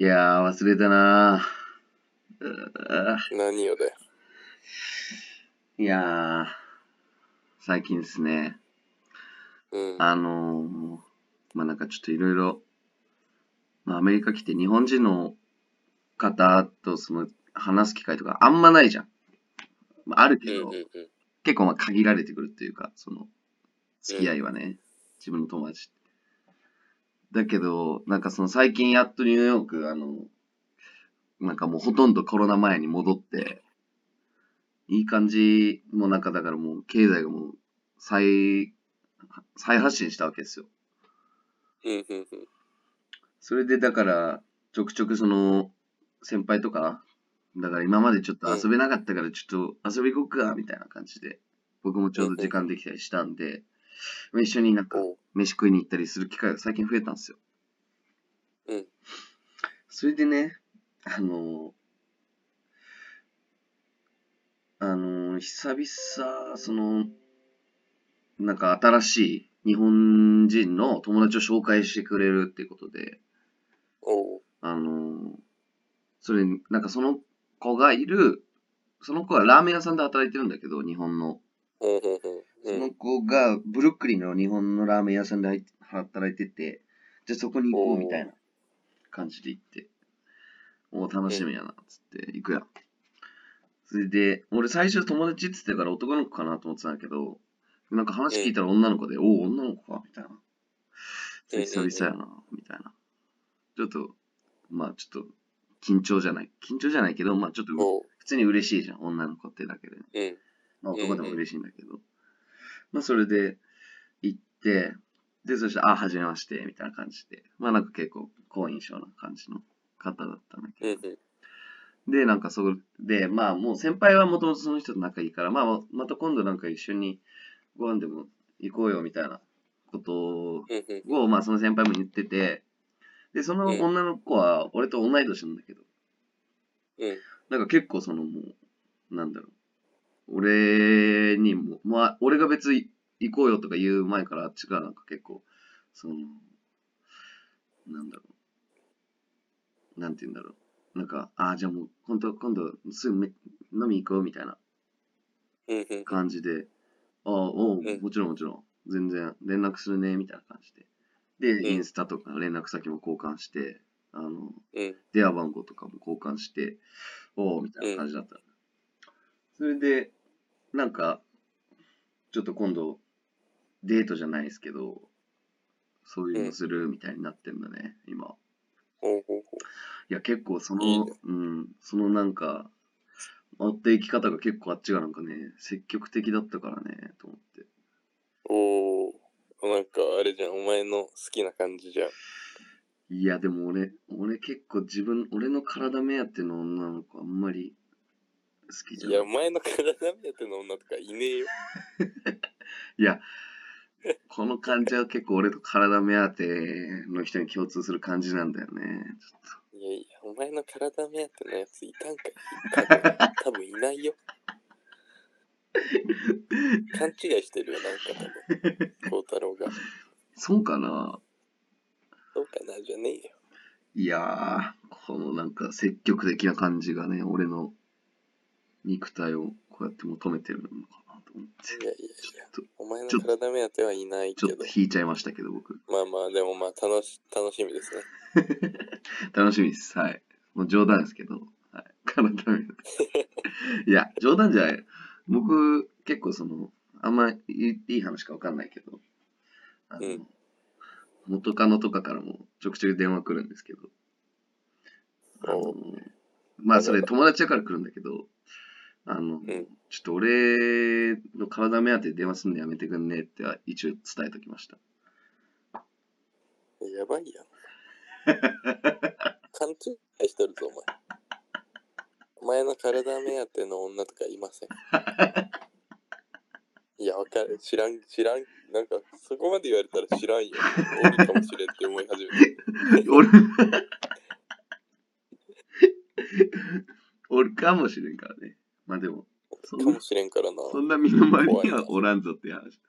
いやー、忘れたなー何よだよ。いやー、最近ですね、うん。あのー、まあなんかちょっといろいろ、まあアメリカ来て日本人の方とその話す機会とかあんまないじゃん。まあ、あるけど、うんうんうん。結構まあ限られてくるっていうか、その、付き合いはね、自分の友達。だけど、なんかその最近やっとニューヨーク、あの、なんかもうほとんどコロナ前に戻って、いい感じ、もうなんかだからもう経済がもう再、再発進したわけですよ。それでだから、ちょくちょくその、先輩とか、だから今までちょっと遊べなかったからちょっと遊び行こうか、みたいな感じで、僕もちょうど時間できたりしたんで、一緒になんかおう。飯食いに行ったりする機会が最近増えたんですよ。うん。それでね、あの、あの、久々、その、なんか新しい日本人の友達を紹介してくれるっていうことで、おう。あの、それ、なんかその子がいる、その子はラーメン屋さんで働いてるんだけど、日本の。そうんの子がブルックリンの日本のラーメン屋さんで働いてて、じゃあそこに行こうみたいな感じで行って、おー楽しみやな、つって行くやん。それで、俺最初友達って言ってたから男の子かなと思ってたんだけど、なんか話聞いたら女の子で、おお、女の子かみたいな。久々やな、みたいな。ちょっと、まあちょっと、緊張じゃない。緊張じゃないけど、まあちょっと。普通に嬉しいじゃん、女の子ってだけで。うん。まあ男でも嬉しいんだけど。まあそれで行って、で、そして、あ、はじめまして、みたいな感じで。まあなんか結構好印象な感じの方だったんだうけど。で、なんかそこで、まあもう先輩はもともとその人と仲いいから、まあまた今度なんか一緒にご飯でも行こうよみたいなことを、まあその先輩も言ってて、で、その女の子は俺と同い年なんだけど、うん。なんか結構そのもう、なんだろう。俺にも、まあ、俺が別に行こうよとか言う前からあっちがなんか結構、その、なんだろう。なんて言うんだろう。なんか、ああ、じゃあもう、本当今度すぐめ飲み行こうみたいな。感じで、ああ、おううんもちろんもちろん、全然連絡するね、みたいな感じで。で、うんインスタとか連絡先も交換して、あの、うん。電話番号とかも交換して、おおみたいな感じだった。それで、なんか、ちょっと今度、デートじゃないですけど、そういうのするみたいになってんだね、今。おうおういや、結構その、いいねうん、そのなんか、持っていき方が結構あっちがなんかね、積極的だったからね、と思って。おう。おう。なんかあれじゃん。お前の好きな感じじゃん。いや、でも俺、俺結構自分、俺の体目当ての女の子あんまり好きじゃいや、お。前の体目当ての女とかいねえよ。いや、この感じは結構俺と体目当ての人に共通する感じなんだよね。ちょっいやいや、お前の体目当てのやついたんかい多分多分いないよ。勘違いしてるよ、なんか多分。孝太郎が。とそうかなそうかな、じゃねえよ。いやー、このなんか積極的な感じがね、俺の肉体をこうやって求めてるのかなと思って。いやいやいや、ちょっお前の体目当てはいないと、ちょけどっと。引いちゃいましたけど、僕。まあまあ、でもまあ楽し、楽しみですね。楽しみです。はい。もう冗談ですけど。はい。体目当て いや、冗談じゃない。僕、結構その、あんまいいいい話かわかんないけど、あの、うん元カノとかからもちょくちょく電話来るんですけど、あのおまあそれ友達だから来るんだけど、あの、んちょっと俺の体目当てで電話すんのやめてくんねって一応伝えときました。やばいやん。勘違いしてるぞ、お前。お前の体目当ての女とかいません。いや、わかる。知らん、知らん。なんか、そこまで言われたら知らんよ。おるかもしれんって思い始めて。俺、おるかもしれんからね。まあでも、そんなかもしれんからな。そんな身の回りにはおらんぞっていう話。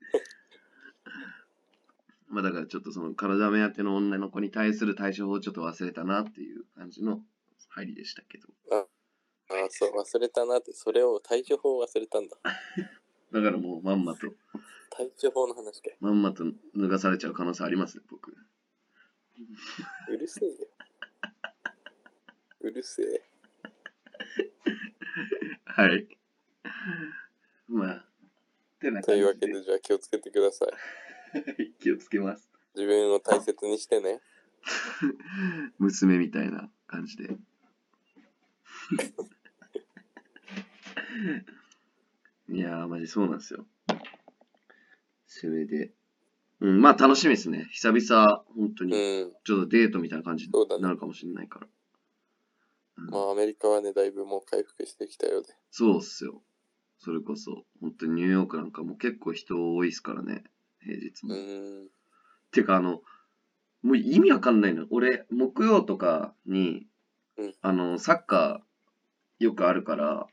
まあだからちょっとその体目当ての女の子に対する対処法をちょっと忘れたなっていう感じの入りでしたけど。ああ、そう、忘れたなって、それを対処法を忘れたんだ。だからもうまんまと、対処法の話かい。まんまと脱がされちゃう可能性ありますね、僕。うるせえよ。うるせえ。はい。まあ、てなというわ感じでけで、じゃあ気をつけてください。気をつけます。自分を大切にしてね。娘みたいな感じで。いやー、マジそうなんですよ。それで、うん、まあ楽しみですね。久々、本当うに、ん。ちょっとデートみたいな感じになるかもしれないから。うんまあ、アメリカはね、だいぶもう回復してきたようで。そうっすよ。それこそ、本当にニューヨークなんかもう結構人多いっすからね、平日うも。てか、あの、もう意味わかんないの。俺、木曜とかに、うんあの、サッカーよくあるから、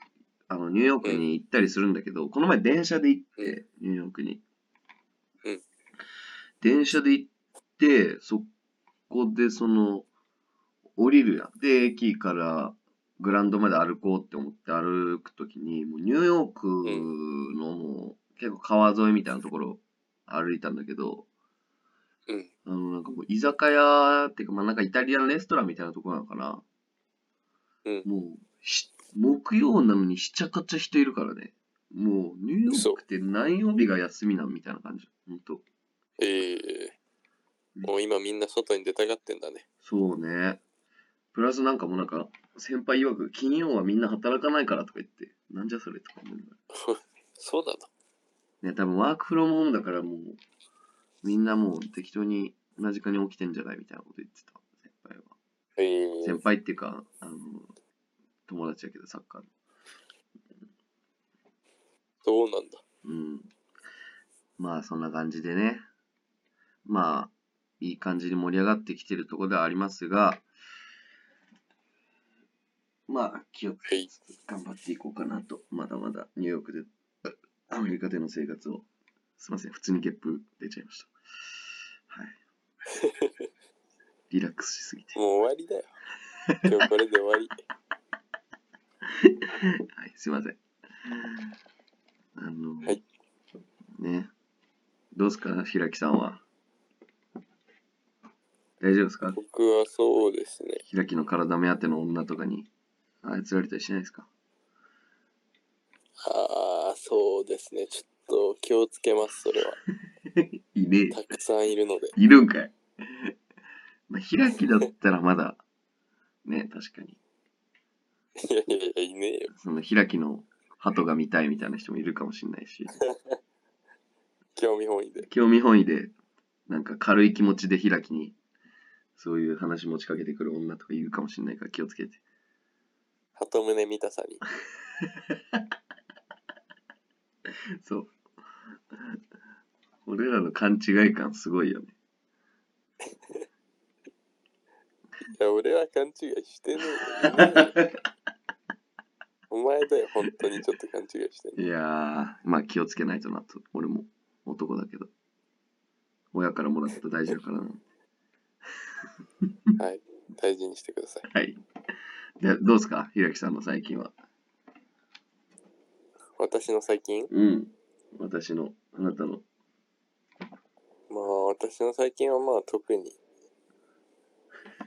あの、ニューヨークに行ったりするんだけど、この前電車で行って、ニューヨークに。うん電車で行って、そこでその、降りるやん。で、駅からグラウンドまで歩こうって思って歩くときに、もうニューヨークのもう結構川沿いみたいなところ歩いたんだけど、うん。あの、なんかもう居酒屋っていうか、まあなんかイタリアンレストランみたいなところなのかな。うんもうし、木曜なのにしちゃかちゃ人いるからね。もう、ニューヨークって何曜日が休みなんみたいな感じ。ほんと。ええもう今みんな外に出たがってんだね。そうね。プラスなんかもうなんか、先輩曰く、金曜はみんな働かないからとか言って、なんじゃそれとか思いながそうなの？ら。ね、多分ワークフロムホームだからもう、みんなもう適当に同じ時間に起きてんじゃないみたいなこと言ってた、先輩は。ええ先輩っていうか、あの、友達だけど、サッカーの。そうなんだ。うん。まあ、そんな感じでね。まあ、いい感じに盛り上がってきてるところではありますが、まあ、気をつはい。頑張っていこうかなと。まだまだニューヨークで、アメリカでの生活を、すいません、普通にゲップ出ちゃいました。はい。リラックスしすぎて。もう終わりだよ。今日これで終わり。はい、すいません。あの、はいね。どうですか、平木さんは？大丈夫ですか？僕はそうですね。平木の体目当ての女とかに操られたりしないですか？ああ、そうですね。ちょっと気をつけます、それは。いねたくさんいるので。え。いるんかい。まあ、平木だったらまだ、ね、確かに。いやいやいや、いねえよ。その平木の鳩が見たいみたいな人もいるかもしれないし、興味本位で。興味本位で、なんか軽い気持ちで平木に、そういう話持ちかけてくる女とかいるかもしれないから気をつけて。鳩胸見たさに。そう。俺らの勘違い感すごいよね。いや、俺は勘違いしてねえよ。お前だよ、本当にちょっと勘違いしてんのいやー、まあ気をつけないとなと。俺も男だけど。親からもらった大事だからな。はい。大事にしてください。はい。で、どうですか？平木さんの最近は。私の最近？うん。私の、あなたの。まあ、私の最近はまあ特に、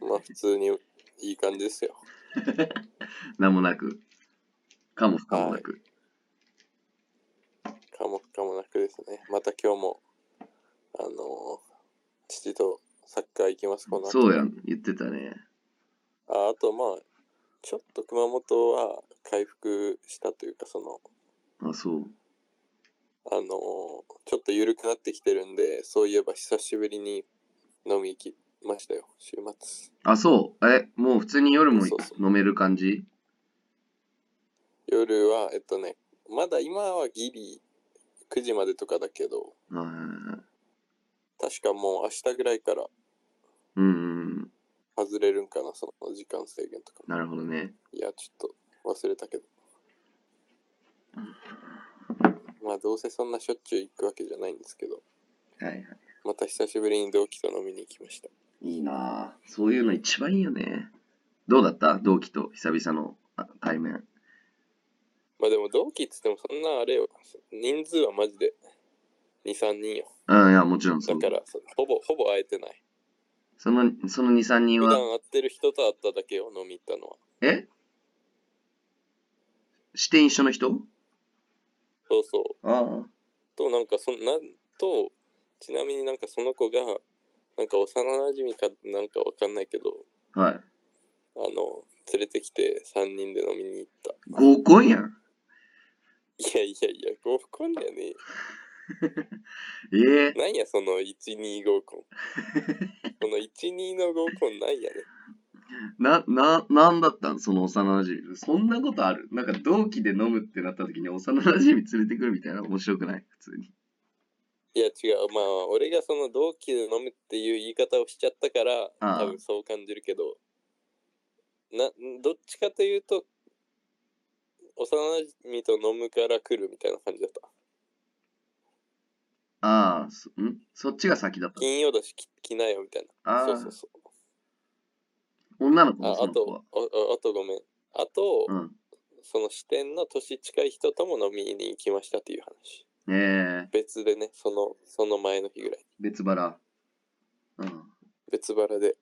まあ普通にいい感じですよ。なんもなく。かも不可もなく。かもかもなくですね。また今日も、あのー父とサッカー行きます、この後そうやん。言ってたね。ああとまあ、ちょっと熊本は回復したというか、その、あ、そう。あのーちょっと緩くなってきてるんで、そういえば久しぶりに飲み行きましたよ、週末。あ、そう。え、もう普通に夜も飲める感じ？夜は、えっとね、まだ今はギリ9時までとかだけど、確かもう明日ぐらいからうんうんうん。外れるんかな、その時間制限とか。なるほどね。いや、ちょっと忘れたけど。まあ、どうせそんなしょっちゅう行くわけじゃないんですけど、はいはい。ままた久しぶりに同期と飲みに行きました。いいなぁ。そういうの一番いいよね。どうだった？同期と久々のあ対面。まあでも同期っつってもそんなあれよ。人数はマジで2、3人よ。うん、いや、もちろんそう。だから、そほぼ、ほぼ会えてない。その、その2、3人は、普段会ってる人と会っただけよ、飲み行ったのは。え？視点一緒の人？そうそう。あと、なんかそんなんと、ちなみになんかその子が、なんか幼馴染かなんかわかんないけど、あ、はい。あの、連れてきて3人で飲みに行った。合コンやん。いやいやいや、合コンだよね。え えなんやその1、2合コン。この1、2の合コンなんやね。な、な、なんだったん？その幼馴染。そんなことある？なんか同期で飲むってなった時に幼馴染連れてくるみたいな？面白くない？普通に。いや違う、まあ俺がその同期で飲むっていう言い方をしちゃったから、多分そう感じるけど、な、どっちかというと、幼馴染と飲むから来るみたいな感じだった。ああ、そん？そっちが先だった。金曜だし来来なよみたいな。ああそうそうそう。女の子もああとその子は？、あああとごめん。あと、うん。その支店の年近い人とも飲みに行きましたっていう話。ええ別でね、その、その前の日ぐらい。別腹。うん。別腹で。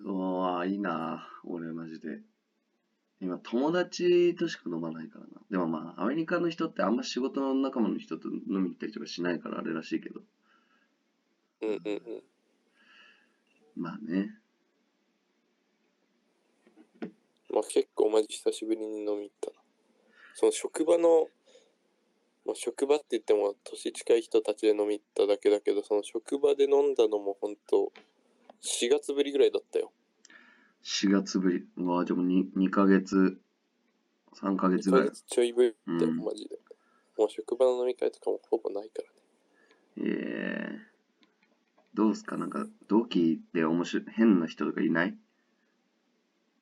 うわいいな俺マジで。今友達としか飲まないからな。でもまあアメリカの人ってあんま仕事の仲間の人と飲みに行ったりとかしないからあれらしいけど。うんうんうん。まあね。まあ結構マジ久しぶりに飲み行ったな。その職場の、まあ、職場って言っても年近い人たちで飲み行っただけだけど、その職場で飲んだのも本当4月ぶりぐらいだったよ。4月ぶり。うわでも 2, 2ヶ月、3ヶ月1ぐらい。ちょいぶりだよ、うんマジで。もう職場の飲み会とかもほぼないからね。ええどうすか？なんか同期で面白い、変な人とかいない？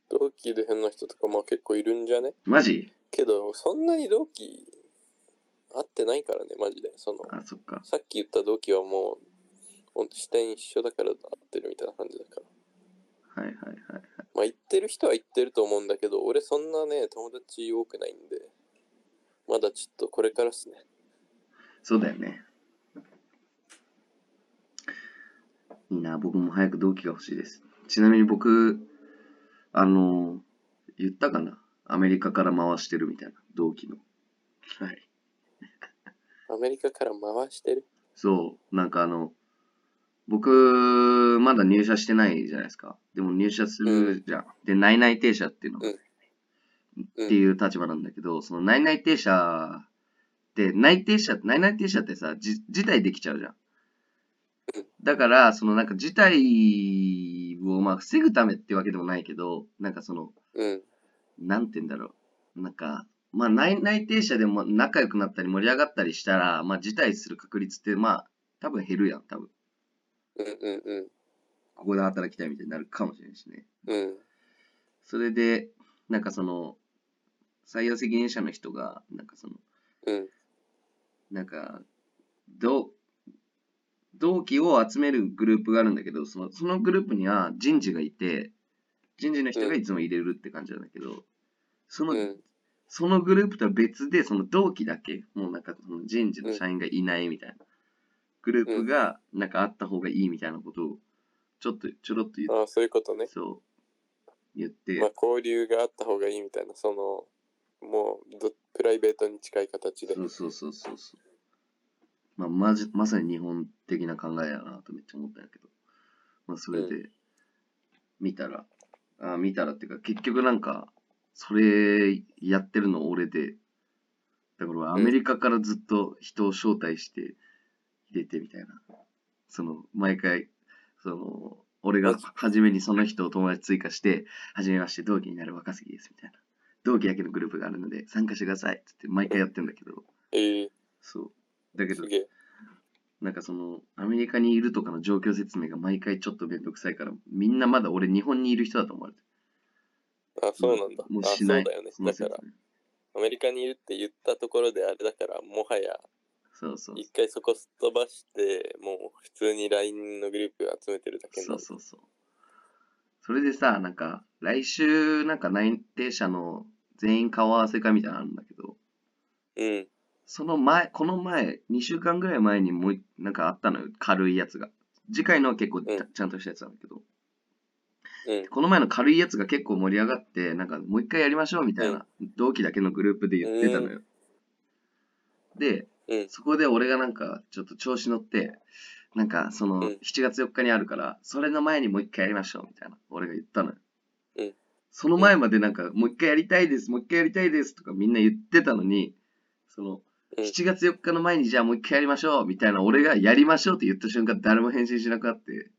同期で変な人とかまあ結構いるんじゃね？マジ？けど、そんなに同期会ってないからね、マジで。その、あ、そっか。さっき言った同期はもう、ほんと視点一緒だから会ってるみたいな感じだから。はいはいはいはい。まあ行ってる人は行ってると思うんだけど、俺そんなね、友達多くないんで、まだちょっとこれからっすね。そうだよね。いいな、僕も早く同期が欲しいです。ちなみに僕、あの、言ったかな？アメリカから回してるみたいな、同期の。はい。アメリカから回してる？そう、なんかあの、僕、まだ入社してないじゃないですか。でも入社するじゃん。で、内々停車っていうの、うんっていう立場なんだけど、その内々停車って、内定者、内々停車ってさ、じ辞退できちゃうじゃん。だから、そのなんか辞退をまあ防ぐためってわけでもないけど、なんかその、うん。なんて言うんだろう。なんか、まあ内内定者でも仲良くなったり盛り上がったりしたら、まあ辞退する確率ってまあ多分減るやん、多分。うんうんうん。ここで働きたいみたいになるかもしれないしね。うん。それで、なんかその、採用責任者の人が、なんかその、うん。なんか、同、同期を集めるグループがあるんだけど、その、そのグループには人事がいて、人事の人がいつも入れるって感じなんだけど、その、うん。そのグループとは別で、その同期だけ、もうなんかその人事の社員がいないみたいな、グループがなんかあった方がいいみたいなことを、ちょっと、ちょろっと言っああ、そういうことね。そう、言って、まあ交流があった方がいいみたいな、その、もうどプライベートに近い形で。そうそうそうそうそう。まあ、まじ、まさに日本的な考えやなとめっちゃ思ったんやけど。まあ、それうで、見たら、あ見たらっていうか、結局なんか、それやってるの俺で、だから俺アメリカからずっと人を招待して入れてみたいな。その、毎回、その、俺が初めにその人を友達追加して、はじめまして、同期になる若杉です、みたいな。同期だけのグループがあるので、参加してくださいってって毎回やってんだけど、ええそう。だけど。なんかその、アメリカにいるとかの状況説明が毎回ちょっとめんどくさいから、みんなまだ俺日本にいる人だと思われてる。あ、そうなんだ。あ、もうしない。そうだよね。だから、アメリカにいるって言ったところであれだから、もはやそうそう一回そこすっ飛ばして、もう普通に LINE のグループ集めてるだけ。そうそうそう。それでさ、なんか、来週、なんか内定者の全員顔合わせ会みたいなのあるんだけど、うん。その前、この前、2週間ぐらい前にもう一、なんかあったのよ、軽いやつが。次回のは結構ちゃ,、うんちゃんとしたやつなんだけど、うん。この前の軽いやつが結構盛り上がって、なんかもう一回やりましょうみたいな、同期だけのグループで言ってたのよ。で、うん。そこで俺がなんかちょっと調子乗って、なんかそのうん7月4日にあるから、それの前にもう一回やりましょうみたいな、俺が言ったのよ。うんその前までなんかもう一回やりたいです、もう一回やりたいですとかみんな言ってたのに、そのうん7月4日の前にじゃあもう一回やりましょうみたいな俺がやりましょうって言った瞬間誰も返信しなくなって、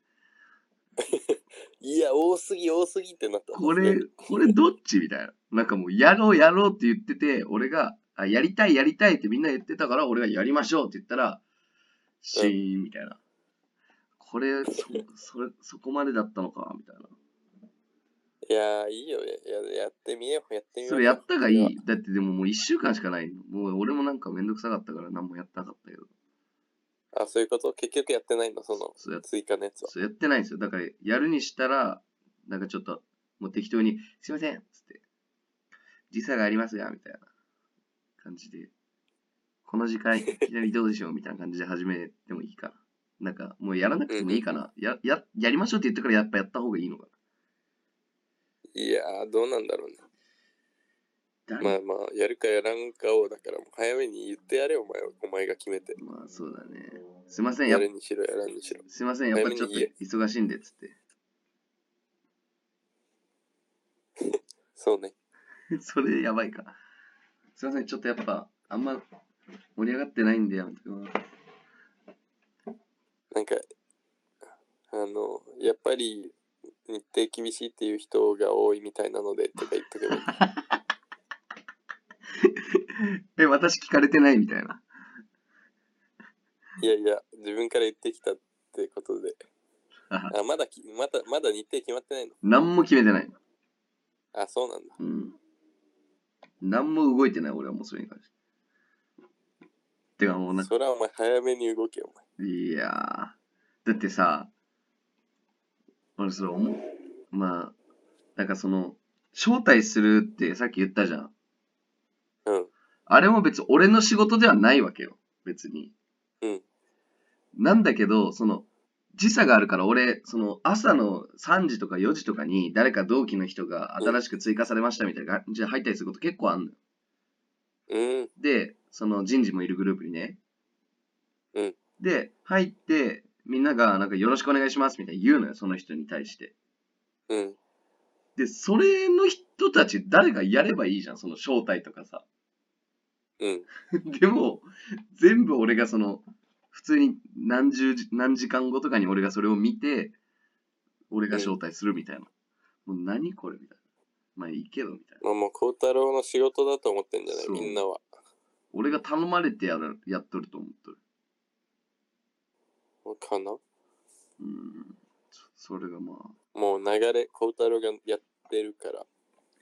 いや、多すぎ、多すぎってなった。これ、これどっち？みたいな。なんかもうやろうやろうって言ってて、俺が、あ、やりたいやりたいってみんな言ってたから、俺がやりましょうって言ったら、シーンみたいな。これ、そ、それ、そこまでだったのかみたいな。いや、いいよ。やややってみよう。やってみよう。それやったがいいだってでももう1週間しかないの。もう俺もなんかめんどくさかったから何もやってなかったけど。あ、そういうこと？結局やってないの？そのそうやっ追加のやつは？そうやってないんですよ。だから、やるにしたら、なんかちょっと、もう適当に、すいませんっつって、時差がありますが、みたいな感じで、この時間、いきなりどうでしょう？みたいな感じで始めてもいいかな。なんか、もうやらなくてもいいかな。や、や、やりましょうって言ってからやっぱやった方がいいのかいやー、どうなんだろうね。な。ま誰あまあ、やるかやらんかを、だからもう早めに言ってやれよ、お前は。お前が決めて。まあ、そうだね。すいません、やるにしろ、やらんにしろ。すいません、やっぱりちょっと忙しいんで、つって。そうね。それやばいか。すいません、ちょっとやっぱ、あんま盛り上がってないんでやめてください。なんか、あの、やっぱり日程厳しいっていう人が多いみたいなので、とか言っとけばいい。え、私聞かれてないみたいな。いやいや、自分から言ってきたってことで。あ、まだき、まだ、まだ日程決まってないの？何も決めてない。あ、そうなんだ。うん。何も動いてない、俺はもうそれに関して。てかもうなそれはお前早めに動けよ、お前。いやー。だってさ、俺それ思う。まあ、なんかその、招待するってさっき言ったじゃん。うん。あれも別に俺の仕事ではないわけよ。別に。うん。なんだけど、その、時差があるから俺、その朝の3時とか4時とかに誰か同期の人が新しく追加されましたみたいな感じで入ったりすること結構あんのよ。うん。で、その人事もいるグループにね。うん。で、入って、みんながなんかよろしくお願いしますみたいに言うのよ、その人に対して。うん。で、それの人たち誰がやればいいじゃん、その招待とかさ。うん。でも、全部俺がその、普通に何十時、何時間後とかに俺がそれを見て、俺が招待するみたいな。もう何これみたいな。まあいいけど、みたいな。まあもう、孝太郎の仕事だと思ってんじゃない？そうみんなは。俺が頼まれてやるやっとると思っとる。かな？うん。そそれがまあ、もう流れ、孝太郎がやってるから、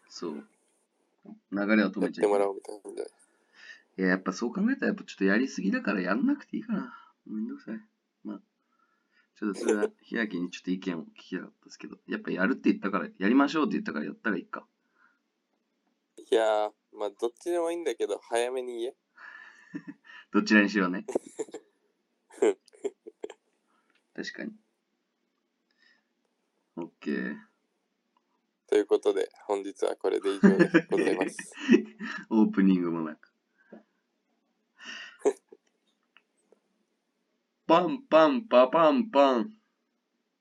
そう。流れを止やってもらめちゃいけない。おうみたいないいや、やっぱそう考えたら、やっぱちょっとやりすぎだからやんなくていいかな。めんどくさい。まあ、ちょっとそれは、ひらきにちょっと意見を聞きたかったですけど、やっぱやるって言ったから、やりましょうって言ったからやったらいいか。いやー、まあどっちでもいいんだけど、早めに言え。どちらにしろね。確かに。オッケー。ということで、本日はこれで以上でございます。オープニングもなく。パンパンパパンパン。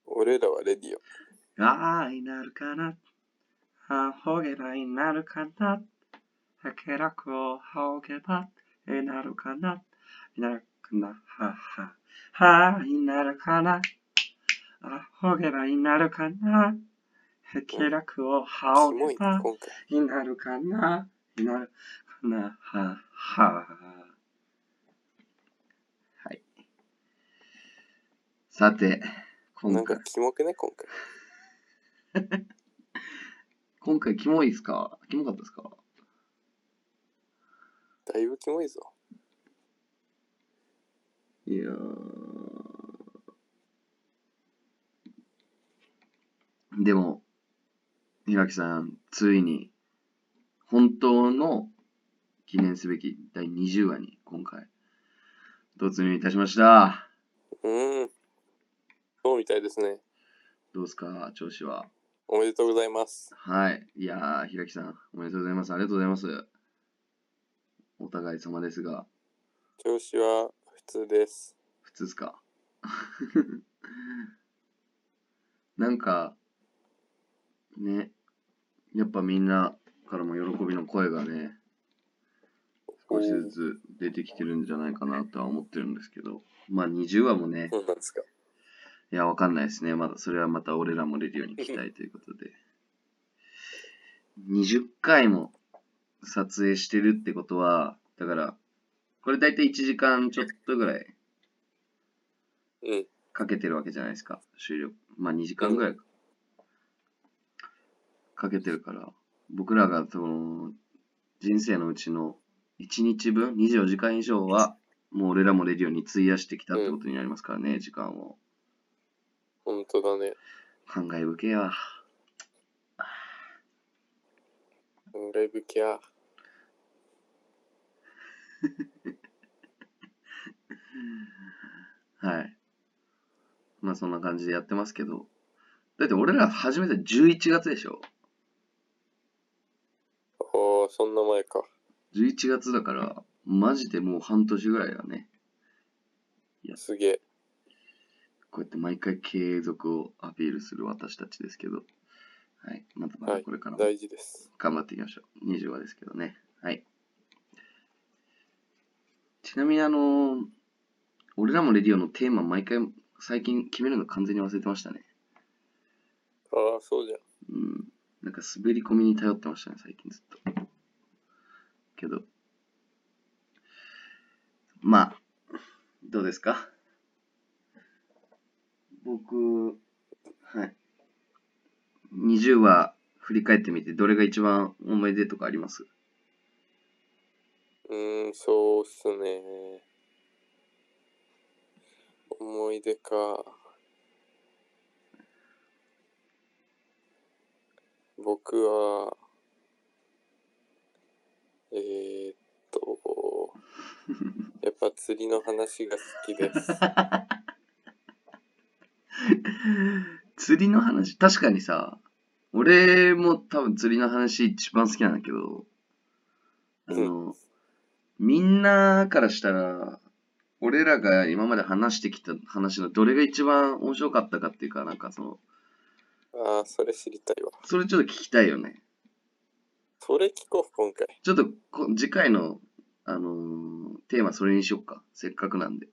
俺らはレディオ。あいなるかな。あほげばいなるかな。はけらくをはおげばいなるかな。いなるかな。はは。はいなるかな。あほげばいなるかな。はけらくをはキおげば。いなるかな。いなるかな。はは。はい。さて、なん今回か。キモくね、今回。今回キモいですか？キモかったですか？だいぶキモいぞ。いやーでも、平木さん、ついに、本当の記念すべき第20話に今回、突入いたしました。うん。そうみたいですね。どうですか、調子は？おめでとうございます。はい。いやー、平木さん、おめでとうございます。ありがとうございます。お互い様ですが、調子は普通です。普通っすか？なんか、ね、やっぱみんなからも喜びの声がね、少しずつ出てきてるんじゃないかなとは思ってるんですけど、まあ20話もね、そうなんですか。いや、わかんないですね。まだ、それはまた俺らも出るように聞きたいということで。20回も撮影してるってことは、だから、これ大体1時間ちょっとぐらいうん。かけてるわけじゃないですか。終了。まあ2時間ぐらいか。かけてるから、僕らがその、人生のうちの1日分、24時間以上は、もう俺らもレディオに費やしてきたってことになりますからね、時間を。本当だね。感慨深えわ。ライブキャー。はい。まあそんな感じでやってますけど。だって俺ら始めた11月でしょ？おー、そんな前か。?11 月だから、マジでもう半年ぐらいだね。すげえ。こうやって毎回継続をアピールする私たちですけど。はい。またまたはいこれからも大事です。頑張っていきましょう。20話ですけどね。はい。ちなみにあの俺らもレディオのテーマ毎回最近決めるの完全に忘れてましたね。ああ、そうじゃん。うん。なんか滑り込みに頼ってましたね、最近ずっと。けど。まあ、どうですか？僕、はい。20話振り返ってみて、どれが一番思い出とかあります？うーん、そうっすね。思い出か。僕は、えー、っと、やっぱ釣りの話が好きです。釣りの話、確かにさ、俺も多分釣りの話一番好きなんだけど、あの、みんなからしたら、俺らが今まで話してきた話のどれが一番面白かったかっていうか、なんかその、ああ、それ知りたいわ。それちょっと聞きたいよね。それ聞こう、今回。ちょっとこ次回の、あのーテーマそれにしよっか。せっかくなんで。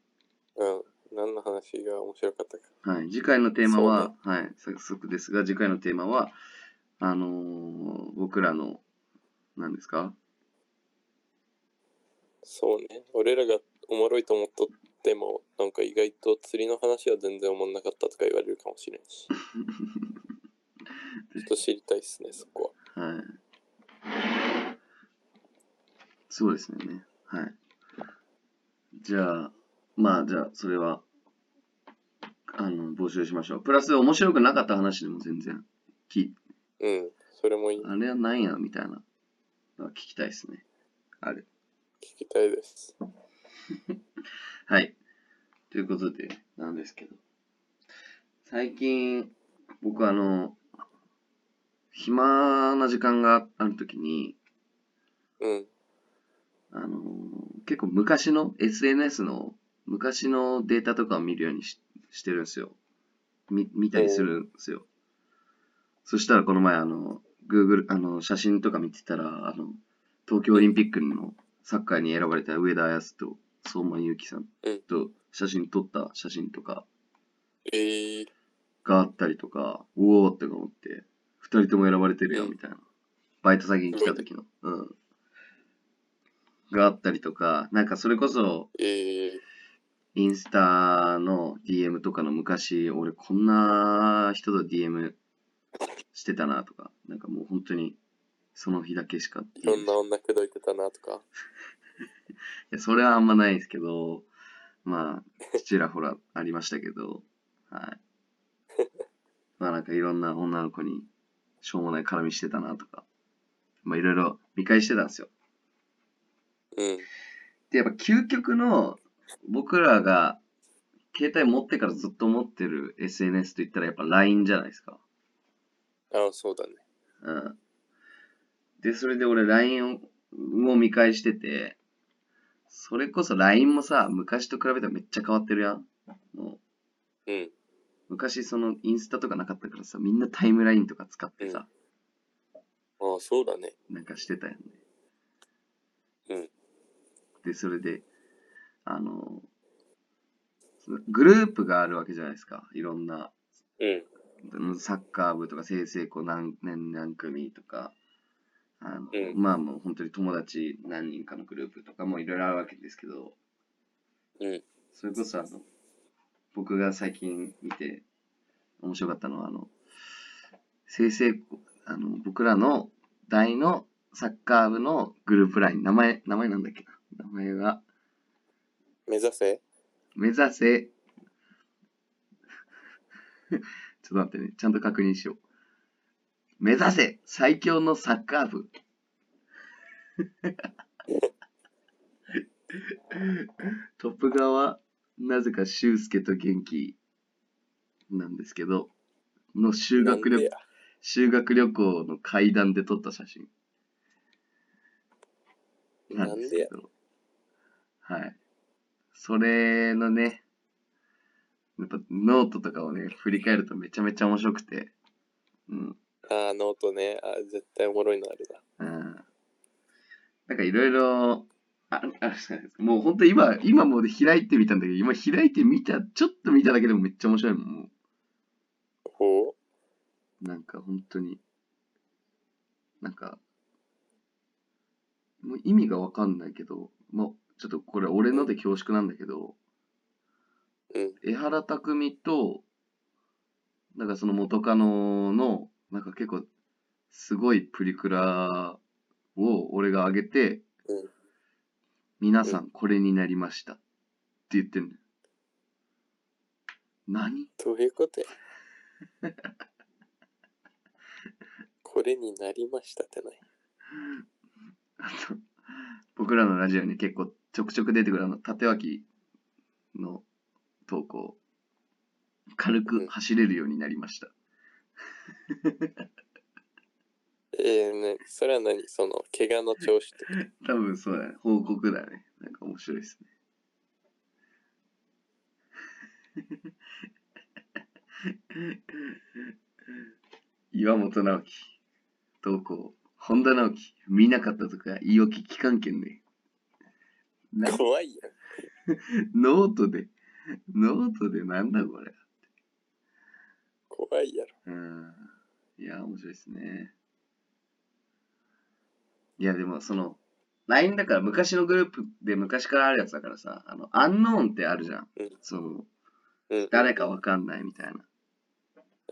うん。何の話が面白かったか。はい。次回のテーマは、そはい。早速ですが、次回のテーマは、あのー僕らの、何ですか？そうね。俺らがおもろいと思っとっても、なんか意外と釣りの話は全然おもんなかったとか言われるかもしれんし。ちょっと知りたいっすね、そこは。はい。そうですね。はい。じゃあ、まあ、じゃあ、それは、あの、募集しましょう。プラス、面白くなかった話でも全然、きうん。それもいい。あれは何やみたいな聞きたいですね。あれ。聞きたいです。はい。ということで、なんですけど。最近、僕あの、暇な時間があるときに、うん。あの結構昔の SNS の昔のデータとかを見るようにししてるんですよ。み見たりするんですよ。そしたらこの前あの、Google、あの、写真とか見てたら、あの、東京オリンピックのサッカーに選ばれた上田綺と相馬勇紀さんうんと写真撮った写真とかえー、があったりとか、おおって思って、二人とも選ばれてるよみたいな。バイト先に来た時の。うん。があったりとか、なんかそれこそ、えー、インスタの DM とかの昔、俺こんな人と DM してたなとか、なんかもう本当にその日だけしかいろんな女口説いてたなとか。いや、それはあんまないですけど、まあ、ちらほらありましたけど、はい。まあなんかいろんな女の子にしょうもない絡みしてたなとか、まあいろいろ見返してたんですよ。うん。で、やっぱ究極の僕らが携帯持ってからずっと持ってる SNS と言ったらやっぱ LINE じゃないですか。ああ、そうだね。うん。で、それで俺 LINE をも見返してて、それこそ LINE もさ、昔と比べたらめっちゃ変わってるやん。もううん。昔そのインスタとかなかったからさ、みんなタイムラインとか使ってさ、ああ、そうだね。なんかしてたよね。うん。で、それで、あの、グループがあるわけじゃないですか。いろんな、うん。サッカー部とか、清々校何何何組とか、あのうんまあもう本当に友達何人かのグループとかもいろいろあるわけですけど、うん。それこそあの、僕が最近見て面白かったのは、あの、清々校、あの、僕らの大のサッカー部のグループライン、名前、名前なんだっけな名前が、目指せ？目指せ、ちょっと待ってね、ちゃんと確認しよう。目指せ。最強のサッカー部。トプ画は、なぜか修介と元気なんですけど、の修学旅修学旅行の階段で撮った写真。ななんんですけど、はい。それのね、やっぱノートとかをね、振り返るとめちゃめちゃ面白くて、うん。ああ、ノートね。あー絶対おもろいのあるな。うん。なんかいろいろ、あ、あるじゃないですか。もう本当今、今もう開いてみたんだけど、今開いてみた、ちょっと見ただけでもめっちゃ面白いもん。もほう？うなんか本当に、なんか、もう意味がわかんないけど、もうちょっとこれ俺ので恐縮なんだけど、うん。江原匠と、なんかその元カノの、なんか結構、すごいプリクラを俺が上げて、うん。皆さんこれになりましたって言ってんのよ。何？どういうことや？これになりましたってない？あと、僕らのラジオに結構ちょくちょく出てくるあの、縦脇の投稿、軽く走れるようになりました。えー、ね、それは何？その、怪我の調子と。多分そうだね。報告だね。なんか面白いですね。岩本直樹、投稿、本田直樹、見なかったとか言い訳聞かんけんね。な怖いやん。ノートで、ノートでなんだこれ。怖いやろ。うん。いや、面白いですね。いや、でもその、LINE だから昔のグループで昔からあるやつだからさ、あの、アンノーンってあるじゃん。うんその、うん。誰かわかんないみたいな。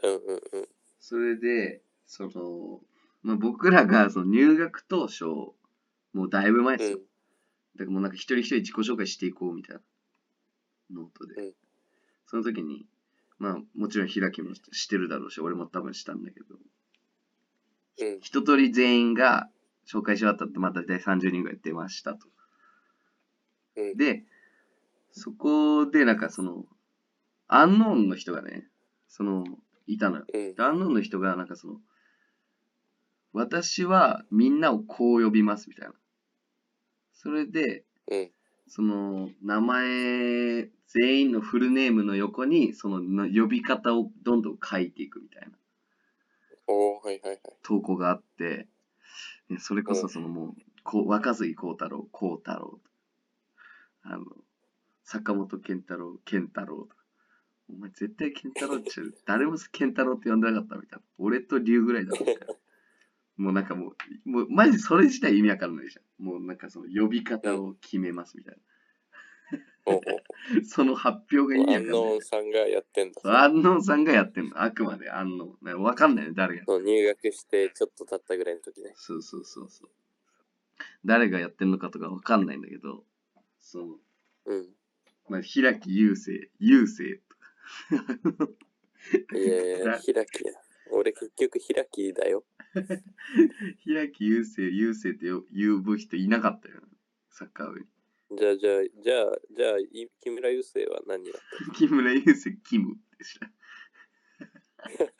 うんうんうん。それで、その、まあ、僕らがその入学当初、もうだいぶ前ですよ。うん。だからもうなんか一人一人自己紹介していこうみたいなノートで。うんその時に、まあもちろん開きもしてるだろうし、俺も多分したんだけど、うん。一通り全員が紹介し終わったってまた大体30人ぐらい出ましたと。うん。で、そこでなんかその、アンノーンの人がね、その、いたのよ。うん。アンノーンの人がなんかその、私はみんなをこう呼びますみたいな。それで、うん。その名前全員のフルネームの横にそのの呼び方をどんどん書いていくみたいな。おー、はいはいはい。投稿があってでそれこそそのもうこう若杉幸太郎幸太郎。あの坂本健太郎健太郎。お前絶対健太郎って誰も健太郎って呼んでなかったみたいな。俺と龍ぐらいだみたいな もうなんかもうもうマジそれ自体意味わかんないじゃんもうなんかその呼び方を決めますみたいなおう その発表が意味わかんないノーン。さんがやってんだ。アンノンさんがやってんの。あくまでアンノン。ねわかんないね、誰が。そう入学してちょっと経ったぐらいの時ね。そうそうそうそう。誰がやってんのかとかわかんないんだけど、そう。うん。まあ、平木雄星、雄星とか。いやいや、開きや。俺結局開きだよ。平木雄星、雄星って呼ぶ人いなかったよ。サッカー部に。じゃあじゃあ、じゃあ、じゃあ、い木村雄星は何だった？木村雄星、キムでした。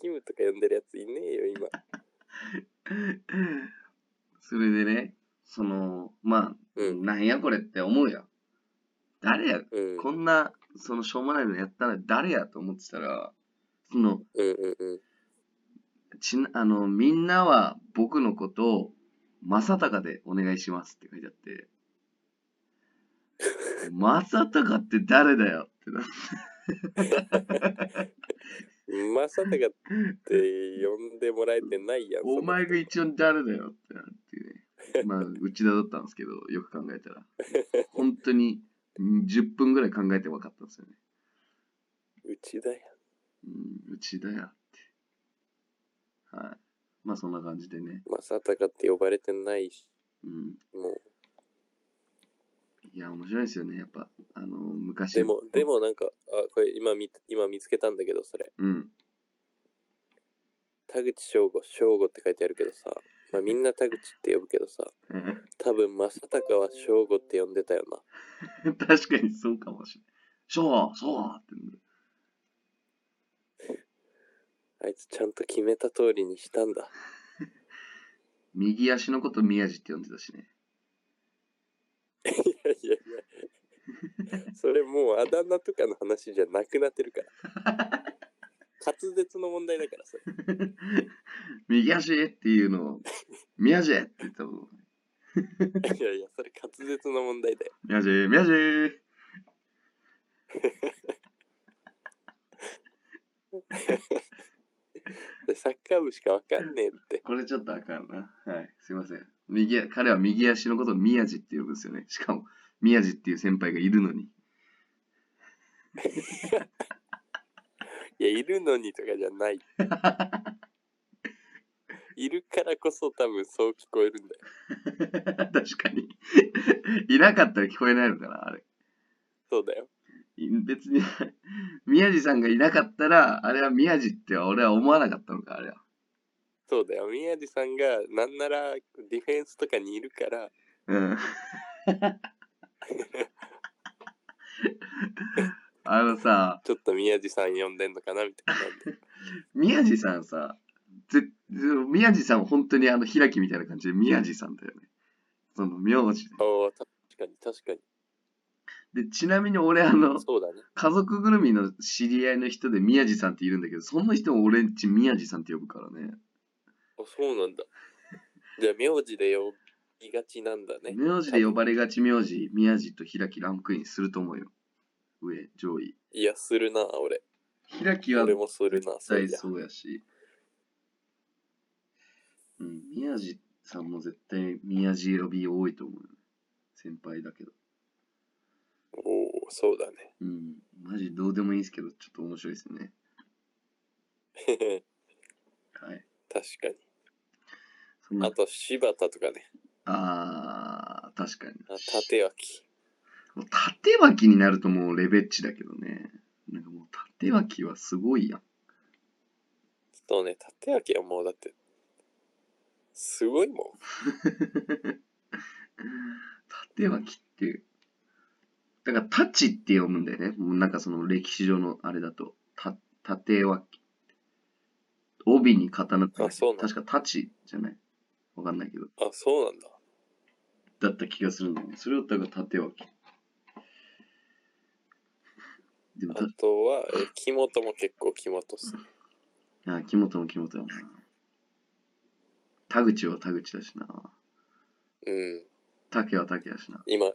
キムとか呼んでるやついねえよ、今。それでね、その、まあ、うんなんやこれって思うやん。誰や、うん。こんな、そのしょうもないのやったら誰やと思ってたら、その、うんうんうん。ちなあの、みんなは僕のことを、正隆でお願いしますって書いてあって、正隆って誰だよってなって。まさかって呼んでもらえてないやん。お前が一応誰だよってなってね。まあ、内田だったんですけど、よく考えたら。本当にうん10分ぐらい考えて分かったんですよね。うちだよ。うん、内田やって。はい。まあ、そんな感じでね。まさたかって呼ばれてないし、うん。もう。いや、面白いですよね。やっぱ、あの、昔。でも、で、もなんか、あ、これ今見今見つけたんだけど、それ。うん。田口翔吾、翔吾って書いてあるけどさ、まあ、みんな田口って呼ぶけどさ、多分正隆は翔吾って呼んでたよな。確かにそうかもしれない。そうそうってね。あいつちゃんと決めた通りにしたんだ。右足のこと宮地って呼んでたしね。いやいやいや。それもうあだ名とかの話じゃなくなってるから。滑舌の問題だからそれ。右足っていうのを、宮地って言ったもん。いやいや、それ滑舌の問題だよ。宮地、宮地でサッカー部しかわかんねえって。これちょっとあかんな。はい。すいません。右足彼は右足のことを宮地って呼ぶんですよね。しかも、宮地っていう先輩がいるのに。いや、いるのにとかじゃない。いるからこそ多分そう聞こえるんだよ。確かに。いなかったら聞こえないのかな、あれ。そうだよ。い別に、宮地さんがいなかったら、あれは宮地って俺は思わなかったのか、あれは。そうだよ。宮地さんがなんならディフェンスとかにいるから、うん。あのさ、ちょっと宮地さん呼んでんのかなみたいな。宮地さんさ、ぜ宮地さんは本当にあの開きみたいな感じで宮地さんだよね。その名字で。おお、確かに確かに。で、ちなみに俺あの、そうだね。家族ぐるみの知り合いの人で宮地さんっているんだけど、その人も俺んち宮地さんって呼ぶからね。あ、そうなんだ。じゃあ、名字で呼びがちなんだね。名字で呼ばれがち名字、宮地と開きランクインすると思うよ。上、上位。いや、するな、俺。開きは俺もするな。絶対そうやし。うん、宮地さんも絶対宮地呼び多いと思うよ。先輩だけど。そうだね。うん、マジどうでもいいですけど、ちょっと面白いですね。はい。確かに。そんなあと、柴田とかね。あー、確かに。あ縦脇。もう縦脇になるともうレベッチだけどね。なんかもう縦脇はすごいやん。そうね、縦脇はもうだって、すごいもん。縦脇って、だからタチって読むんだよね。もうなんかその歴史上のあれだと、た縦脇。帯に刀ってあそうなんだ確かタチじゃない？わかんないけど。あ、そうなんだ。だった気がするんだよね。それをだから縦脇。でもあとは、え木本も結構木本っす。た、あ、木本も木本だな。田口は田口だしな。うん。竹は竹やしな。今、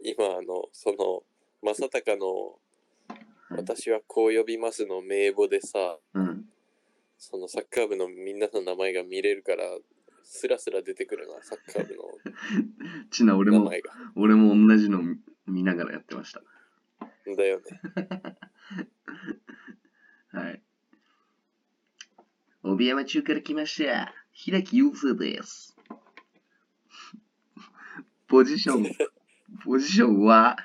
今、あの、その、正隆の、はい私はこう呼びますの名簿でさ、うん。そのサッカー部のみんなの名前が見れるから、スラスラ出てくるな、サッカー部の ちな、俺も、名前が。俺も同じの見見ながらやってました。だよね。はい。帯山中から来ました。平木雄生です。ポジション、ポジションは、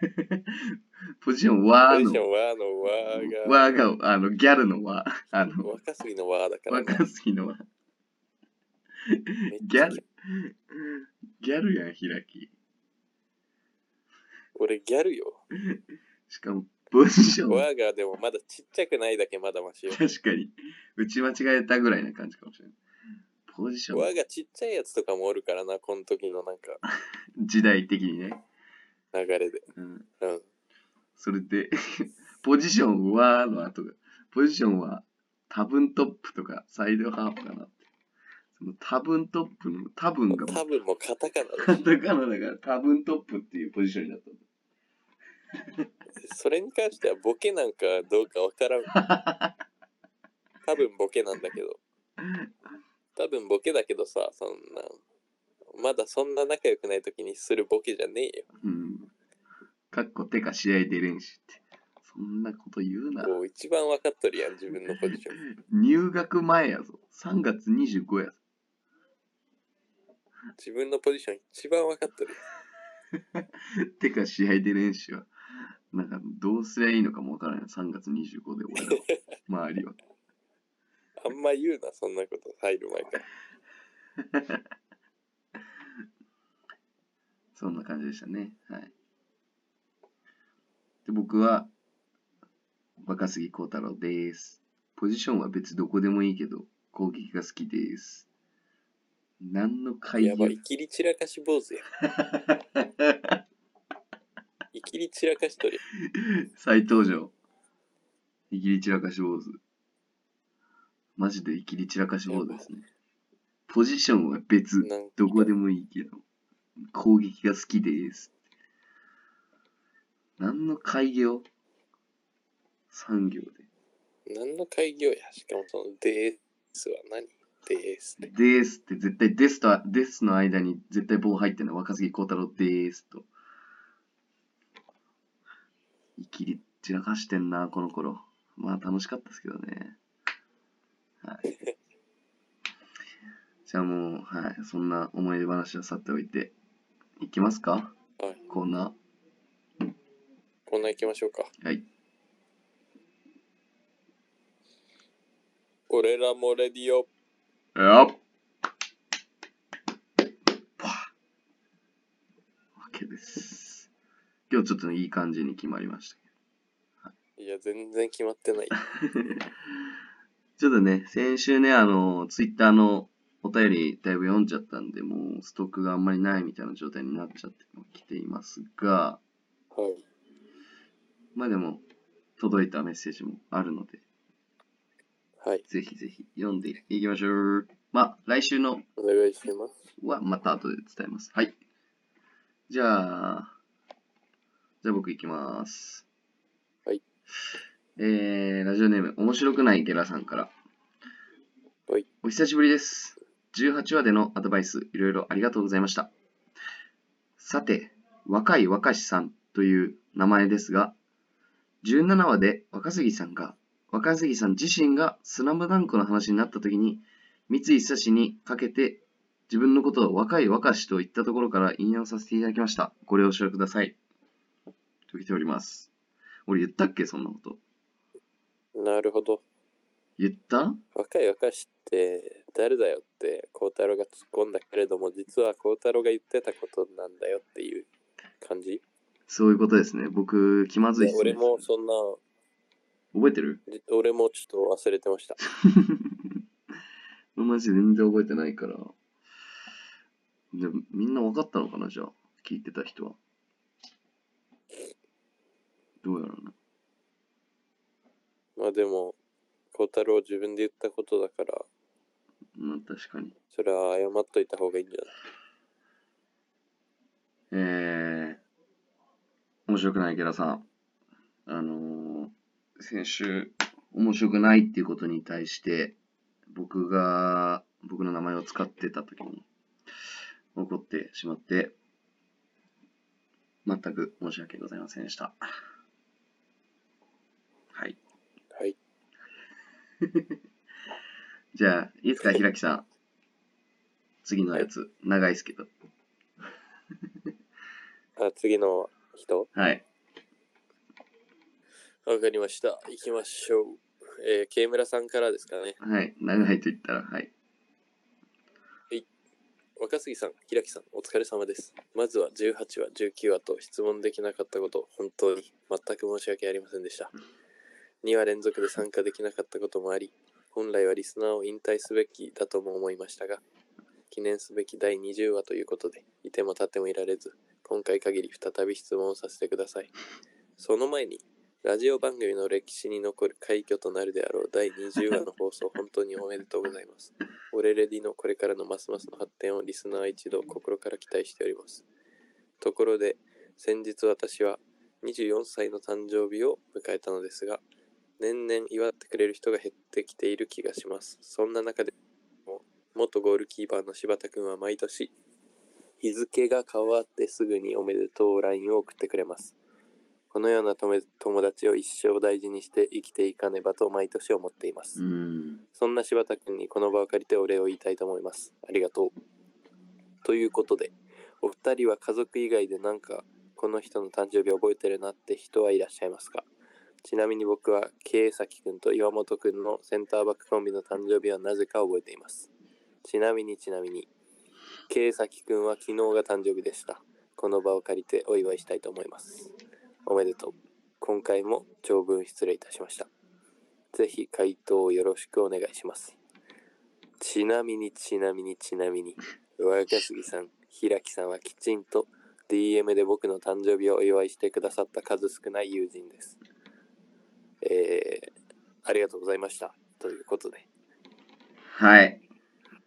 ポジションわーポジショの、ンはのわーが、わーが、あの、ギャルのわ、あの、若すぎのわーだから、ね。若すぎのわ。めっちゃギャル、ギャルやん、開き。俺ギャルよ。しかも、ポジション、わーがでもまだちっちゃくないだけまだマシよ。確かに、打ち間違えたぐらいな感じかもしれない。ポジション、わーがちっちゃいやつとかもおるからな、この時のなんか 時代的にね。流れで。うん、うん。それで、ポジションはの後が、ポジションは多分トップとかサイドハーフかなって。その多分トップの多分が多分もうカタカナ カだ。タカナだから多分トップっていうポジションになったんそれに関してはボケなんかどうかわからん。多分ボケなんだけど。多分ボケだけどさ、そんな。まだそんな仲良くない時にするボケじゃねえよ。うん。かっこてか試合出れんしって。そんなこと言うな。もう一番分かっとるやん、自分のポジション。入学前やぞ。3月25やぞ。自分のポジション一番分かっとる てか試合出れんしは。なんかどうすりゃいいのかもわからない。3月25で俺の 周りは。あんま言うな、そんなこと入る前から。そんな感じでしたね。はい。で、僕は、若杉幸太郎です。ポジションは別どこでもいいけど、攻撃が好きです。何の会議やばい、いきり散らかし坊主やん。いきり散らかしとる再登場。イキリ散らかし坊主。マジでイキリ散らかし坊主ですね。ポジションは別どこでもいいけど、攻撃が好きです。何の会議を産業何の開業や？しかもそのでーすは何？でーすって。で。ですって絶対ですと、ですの間に絶対棒入ってるの。若杉幸太郎ですと。イキリ散らかしてんな、この頃。まあ楽しかったですけどね。はい。じゃあもう、はい。そんな思い出話は去っておいて、いきますか？はい。コーナこんな行きましょうか。ー。はい。俺らもレディオ。よっです。今日ちょっといい感じに決まりました。いや、全然決まってない。ちょっとね、先週ね、あの、ツイッターのお便りだいぶ読んじゃったんで、もうストックがあんまりないみたいな状態になっちゃってきていますが、はい。まあでも、届いたメッセージもあるので、はい。ぜひぜひ読んでいきましょう。まあ、来週のお願いします。はまた後で伝えます。はい。じゃあ、じゃあ僕行きます。はい。えー、ラジオネーム、面白くないゲラさんから。はい。お久しぶりです。18話でのアドバイス、いろいろありがとうございました。さて、若い若しさんという名前ですが、17話で若杉さんが、若杉さん自身がスラムダンクの話になった時に、三井久志にかけて自分のことを若い若しと言ったところから引用させていただきました。ご了承ください。と来ております。俺言ったっけそんなこと。なるほど。言った？若い若しって誰だよって孝太郎が突っ込んだけれども、実は孝太郎が言ってたことなんだよっていう感じ？そういうことですね。僕、気まずいっすね。で俺もそんな、覚えてる？じ俺もちょっと忘れてました。マジで全然覚えてないから。でみんな分かったのかな？じゃあ。聞いてた人は。どうやろうな。まあでも、孝太郎自分で言ったことだから、まあ確かに。それは謝っといた方がいいんじゃない？えー、面白くないゲラさん。あのー、先週、面白くないっていうことに対して、僕が、僕の名前を使ってた時に、怒ってしまって、全く申し訳ございませんでした。はい。はい。じゃあ、いいですか、ひらきさん。次のやつ、長いですけど。あ、次の人？はい。わかりました。行きましょう。えー、K 村さんからですかね。はい。長いと言ったら、はい。若杉さん、平木さん、お疲れ様です。まずは18話、19話と質問できなかったこと、本当に全く申し訳ありませんでした。2話連続で参加できなかったこともあり、本来はリスナーを引退すべきだとも思いましたが、記念すべき第20話ということで、いても立ってもいられず、今回限り再び質問をさせてください。その前に、ラジオ番組の歴史に残る快挙となるであろう第20話の放送、本当におめでとうございます。オレレディのこれからのますますの発展をリスナー一同心から期待しております。ところで、先日私は24歳の誕生日を迎えたのですが、年々祝ってくれる人が減ってきている気がします。そんな中でも、元ゴールキーパーの柴田くんは毎年、日付が変わってすぐにおめでとう LINE を送ってくれます。このような友友達を一生大事にして生きていかねばと毎年思っていますう。ん。そんな柴田君にこの場を借りてお礼を言いたいと思います。ありがとう。ということで、お二人は家族以外でなんかこの人の誕生日覚えてるなって人はいらっしゃいますか？ちなみに僕は慶崎君と岩本君のセンターバックコンビの誕生日はなぜか覚えています。ちなみにちなみに、慶崎君は昨日が誕生日でした。この場を借りてお祝いしたいと思います。おめでとう。今回も長文失礼いたしました。ぜひ回答をよろしくお願いします。ちなみにちなみにちなみに、若杉さん、平木さんはきちんと DM で僕の誕生日をお祝いしてくださった数少ない友人です。えー、ありがとうございました。ということで、はい。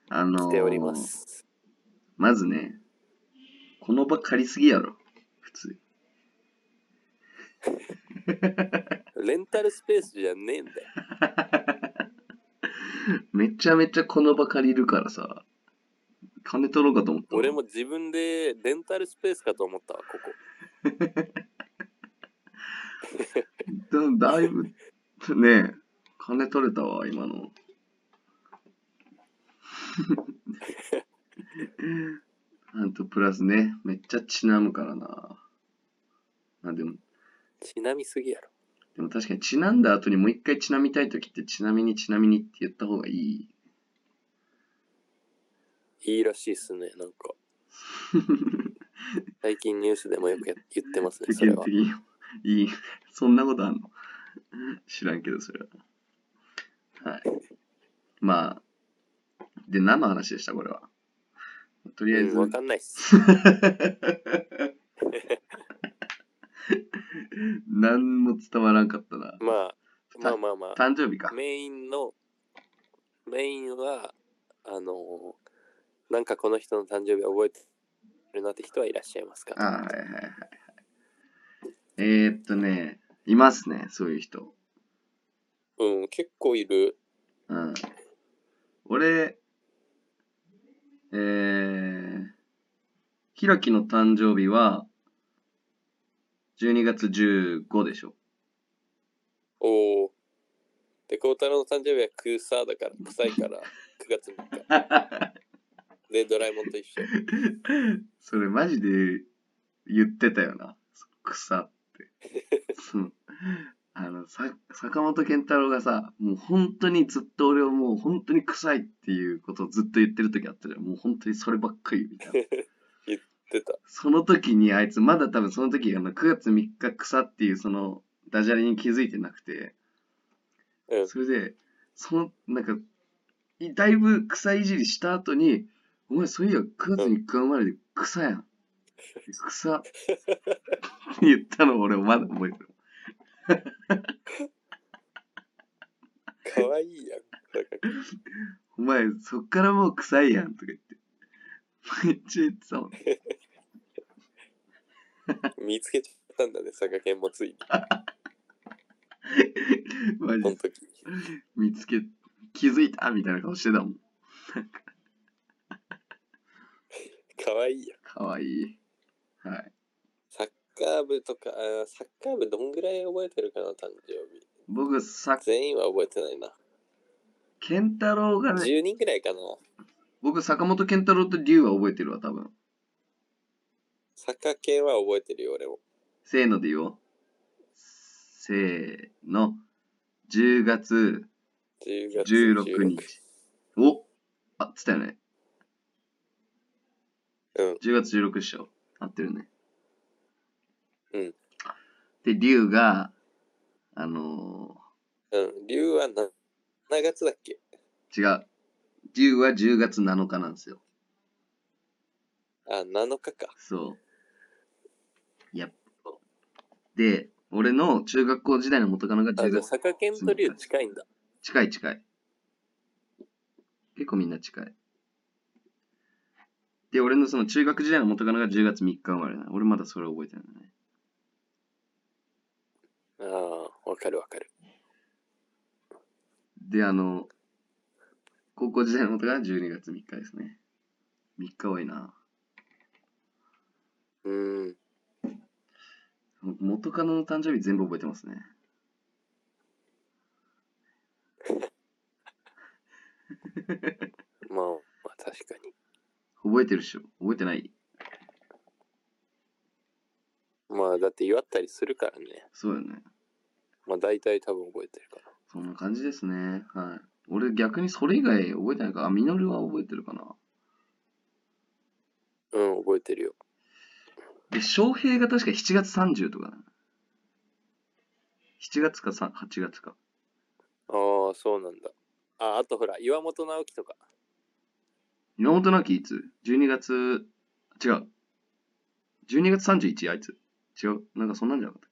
あのー来ております。まずね、この場借りすぎやろ。普通。レンタルスペースじゃねえんだよ。めちゃめちゃこの場借りるからさ、金取ろうかと思った。俺も自分でレンタルスペースかと思ったわ、ここ。だだいぶ、ね金取れたわ、今の。あとプラスね、めっちゃちなむからな。あでも、ちなみすぎやろ。でも確かにちなんだ後にもう一回ちなみたいときってちなみにちなみにって言った方がいい。いいらしいっすね、なんか。最近ニュースでもよくや言ってますね、的それは。いい。そんなことあんの？知らんけど、それは。はい。まあ、で、何の話でした、これは。とりあえず、うん、わかんないっす。何も伝わらんかったな。まあ、まあまあまあ。誕生日か。メインの、メインは、あのなんかこの人の誕生日覚えてるなって人はいらっしゃいますかあはいはいはいはい。えー、っとね、いますね、そういう人。うん、結構いる。うん。俺、えー、ひらきの誕生日は、12月15でしょ。おお。で、孝太郎の誕生日は草だから、臭いから、9月3日。で、ドラえもんと一緒。それマジで言ってたよな。草って。そうあの、さ、坂本健太郎がさ、もう本当にずっと俺をもう本当に臭いっていうことをずっと言ってる時あったじゃん。もう本当にそればっかりみたいな。出た。その時にあいつまだ多分その時あの9月3日草っていうそのダジャレに気づいてなくて、うん。それで、その、なんか、いだいぶ草いじりした後に、お前そういや9月3日生まれで草やん。草って言ったの俺まだ覚えてる。かわいいやん。お前そっからもう臭いやんとか言って。めっちゃ言ってたもん。見つけちゃったんだね、佐賀県もついに。マジこの時。見つけ、気づいたみたいな顔してたもん。かわいいやん。かわいい。はい。サッカー部とか、あーサッカー部どんぐらい覚えてるかな、誕生日。僕さ、全員は覚えてないな。健太郎がね、10人ぐらいかな。僕坂本健太郎と龍は覚えてるわ、多分。サッカー系は覚えてるよ、俺も。せーので言おう。せーの。10月10月16日。おあ、つったよね。うん。10月16日でしょ。合ってるね。うん。で、龍が、あのうん。竜はな7月だっけ？ー、違う。龍は10月7日なんですよ。あ、7日か。そう。いや。で、俺の中学校時代の元カノがあ、10じゃあ、月。坂健と竜近いんだ。近い近い。結構みんな近い。で、俺のその中学時代の元カノが10月3日生まれな。俺まだそれ覚えてるんだね。ああ、わかるわかる。で、あの、高校時代の元が12月3日ですね。3日多いな。うーん。元カノの誕生日全部覚えてますね。まあ、まあ、確かに。覚えてるっしょ覚えてない？まあ、だって祝ったりするからね。そうよね。まあ、大体多分覚えてるから。そんな感じですね。はい。俺逆にそれ以外覚えてないから、あ、ミノルは覚えてるかな。うん、覚えてるよ。で、翔平が確か7月30とかな。7月かさ8月か。ああ、そうなんだ。あ、あとほら、岩本直樹とか。岩本直樹いつ ?12 月、違う。12月31あいつ。違う？なんかそんなんじゃなかった。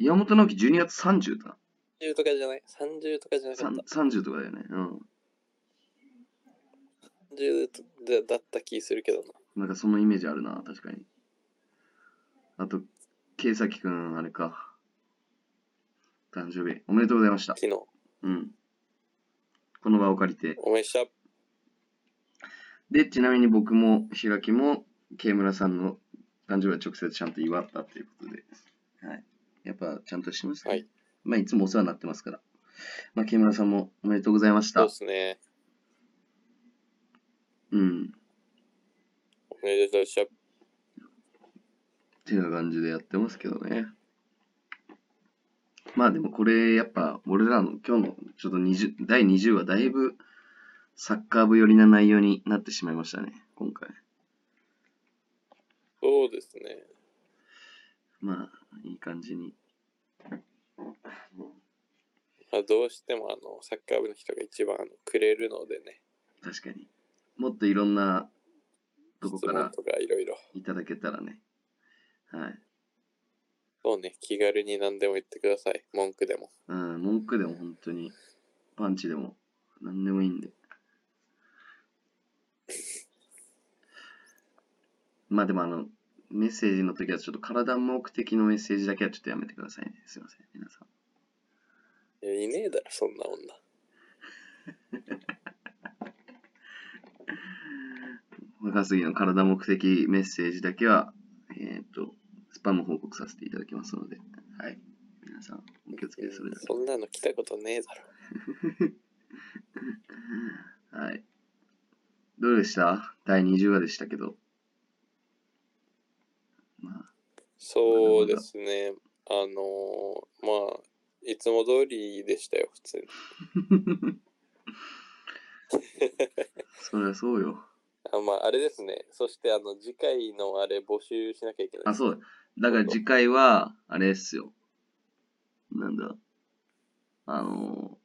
岩本直樹12月30だ。30とかじゃない ?30 とかじゃなかった。30とかだよね。うん。30だだった気するけどな。なんかそのイメージあるな、確かに。あと、圭崎くん、あれか。誕生日、おめでとうございました。昨日。うん。この場を借りて。おめでした。で、ちなみに僕も、ひがきも、慶村さんの誕生日は直接ちゃんと祝ったということで。ぱ、ちゃんとしてますね。はい。まあ、いつもお世話になってますから。まあ、慶村さんもおめでとうございましたそうで。すね。うん。おめでとうございました。っていう感じでやってますけどね。まあでもこれやっぱ俺らの今日のちょっと20第20話だいぶサッカー部寄りな内容になってしまいましたね、今回。そうですね。まあいい感じに。まあ、どうしてもあのサッカー部の人が一番あのくれるのでね、確かに。もっといろんなとこからいろいろ。いただけたらね。はい。そうね、気軽に何でも言ってください。文句でも。うん、文句でも本当に、パンチでも何でもいいんで。まあでもあの、メッセージの時はちょっと体目的のメッセージだけはちょっとやめてくださいね。すいません、皆さん。いや、いねえだろ、そんな女。若杉の体目的メッセージだけは、えっ、と、スパム報告させていただきますので、はい。皆さん、お気をつけてそれだけ。そんなの来たことねえだろ。はい。どうでした？第20話でしたけど。まあ、そうですね。あのーまあ、いつも通りでしたよ、普通に。そりゃそうよ。あまあ、あれですね。そして、あの、次回のあれ募集しなきゃいけない。あ、そうだ。だから次回は、あれっすよ。なんだ。あの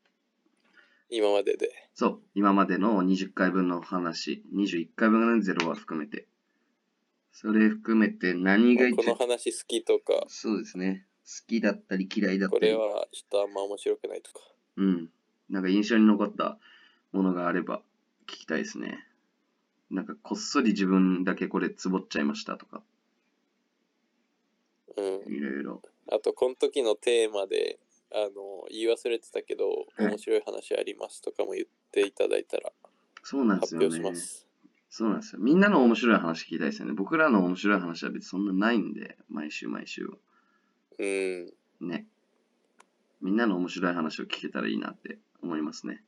今までで。そう、今までの20回分の話、21回分のゼロは含めて。それ含めて何が一この番、話好きとか、そうですね。好きだったり嫌いだったりこれ、はちょっとあんま面白くないとか。うん。なんか印象に残ったものがあれば聞きたいですね。なんかこっそり自分だけこれつぼっちゃいましたとか、うん。いろいろ。あと、この時のテーマで、あの、言い忘れてたけど、はい面白い話ありますとかも言っていただいたらそうなんです発よね。表します。そうなんですよ。みんなの面白い話聞きたいですよね。僕らの面白い話は別にそんなないんで、毎週毎週は。うん。ね。みんなの面白い話を聞けたらいいなって思いますね。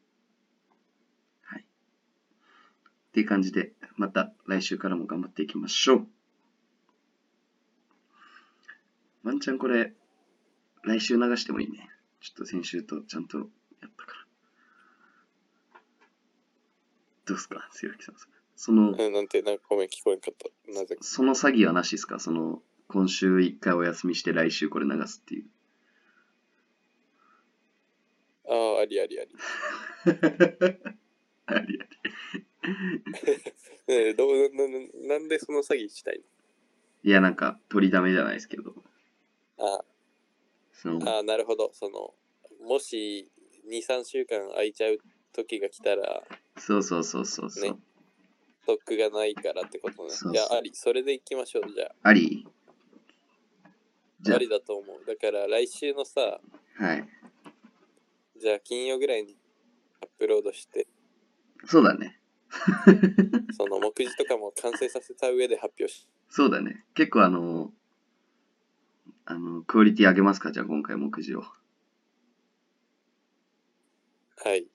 はい。っていう感じで、また来週からも頑張っていきましょう。ワンチャンこれ、来週流してもいいね。ちょっと先週とちゃんとやったから。どうすか、強木さん。その、うんなんて、なんかごめん、聞こえんかった。なぜか。その詐欺はなしですか？その、今週一回お休みして来週これ流すっていう。ああ、ありありあり。ありあり。ね えどうなななんでその詐欺したいいや、なんか、取りだめじゃないですけど。のそのああ、なるほど。その、もし2、3週間空いちゃう時が来たら、そうそうそうそうそう。ねストックがないからってことね。そうそういや、あり。それで行きましょう、じゃありじあ。ゃありだと思う。だから来週のさ、あ、はい。じゃあ金曜ぐらいにアップロードして、そうだね。その目次とかも完成させた上で発表し、そうだね。結構あの、あの、クオリティ上げますか？じゃあ今回目次を。はい。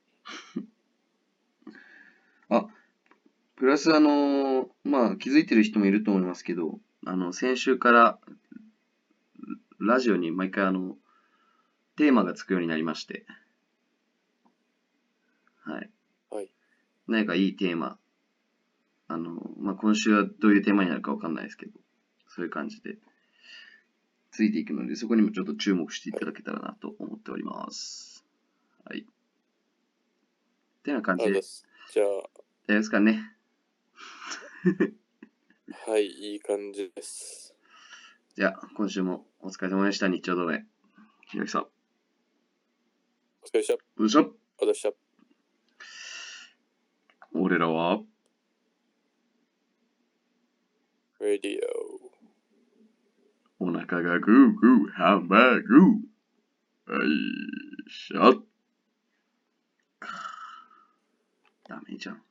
あ、プラスあの、まあ気づいてる人もいると思いますけど、あの、先週からラジオに毎回あの、テーマがつくようになりまして、はい。はい。何かいいテーマ、あの、まあ今週はどういうテーマになるかわかんないですけど、そういう感じで、ついていくので、そこにもちょっと注目していただけたらなと思っております。はい。てな感じです。じゃ大丈夫ですかね。あ、はい、いい感じです。じゃあ、今週もお疲れ様でした。日曜同盟。ひろきさん。お疲れ様でした。よいしょ。おでした。俺らは、Radio。お腹がグーグーハンバーグー。はい、しょ。ダメじゃん。